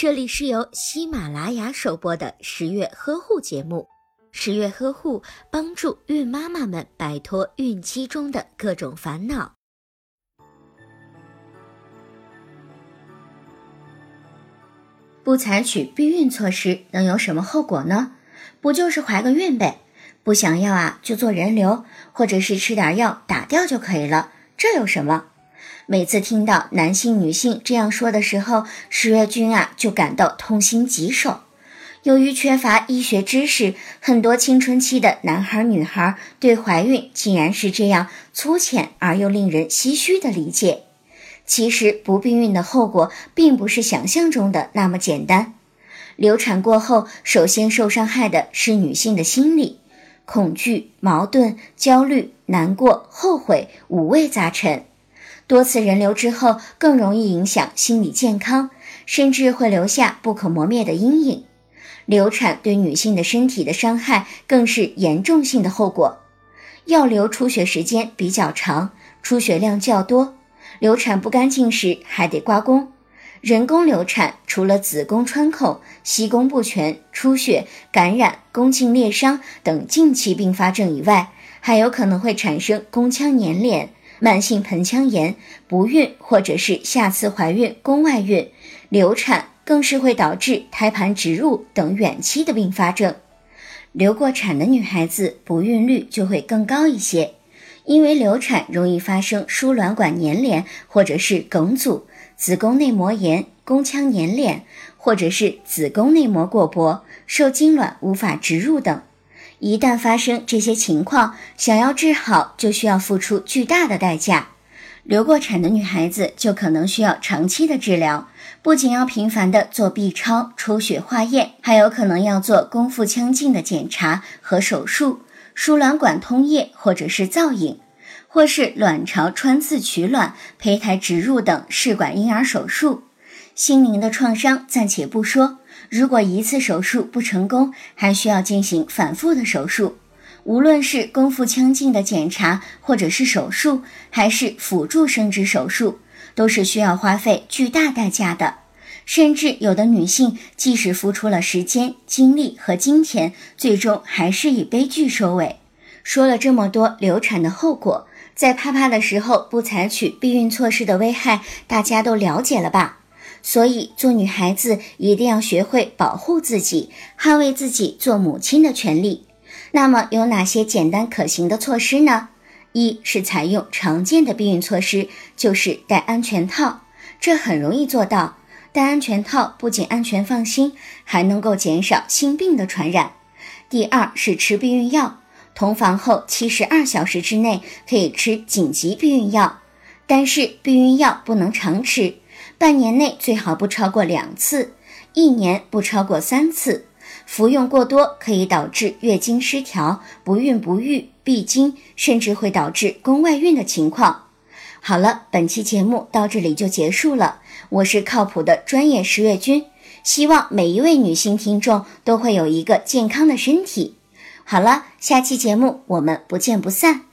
这里是由喜马拉雅首播的十月呵护节目。十月呵护帮助孕妈妈们摆脱孕期中的各种烦恼。不采取避孕措施能有什么后果呢？不就是怀个孕呗？不想要啊，就做人流，或者是吃点药打掉就可以了，这有什么？每次听到男性、女性这样说的时候，十月君啊就感到痛心疾首。由于缺乏医学知识，很多青春期的男孩、女孩对怀孕竟然是这样粗浅而又令人唏嘘的理解。其实不避孕的后果并不是想象中的那么简单。流产过后，首先受伤害的是女性的心理，恐惧、矛盾、焦虑、难过、后悔，五味杂陈。多次人流之后，更容易影响心理健康，甚至会留下不可磨灭的阴影。流产对女性的身体的伤害更是严重性的后果。药流出血时间比较长，出血量较多。流产不干净时还得刮宫，人工流产除了子宫穿孔、息宫不全、出血、感染、宫颈裂伤等近期并发症以外，还有可能会产生宫腔粘连、慢性盆腔炎、不孕或者是下次怀孕、宫外孕、流产，更是会导致胎盘植入等远期的并发症。流过产的女孩子不孕率就会更高一些。因为流产容易发生输卵管粘连，或者是梗阻、子宫内膜炎、宫腔粘连，或者是子宫内膜过薄，受精卵无法植入等。一旦发生这些情况，想要治好就需要付出巨大的代价。流过产的女孩子就可能需要长期的治疗，不仅要频繁的做 B 超、抽血化验，还有可能要做宫腹腔镜的检查和手术。输卵管通液，或者是造影，或是卵巢穿刺取卵、胚胎植入等试管婴儿手术，心灵的创伤暂且不说，如果一次手术不成功，还需要进行反复的手术。无论是宫腹腔镜的检查，或者是手术，还是辅助生殖手术，都是需要花费巨大代价的。甚至有的女性，即使付出了时间、精力和金钱，最终还是以悲剧收尾。说了这么多流产的后果，在啪啪的时候不采取避孕措施的危害，大家都了解了吧？所以做女孩子一定要学会保护自己，捍卫自己做母亲的权利。那么有哪些简单可行的措施呢？一是采用常见的避孕措施，就是戴安全套，这很容易做到。戴安全套不仅安全放心，还能够减少性病的传染。第二是吃避孕药，同房后七十二小时之内可以吃紧急避孕药，但是避孕药不能常吃，半年内最好不超过两次，一年不超过三次。服用过多可以导致月经失调、不孕不育、闭经，甚至会导致宫外孕的情况。好了，本期节目到这里就结束了。我是靠谱的专业十月君，希望每一位女性听众都会有一个健康的身体。好了，下期节目我们不见不散。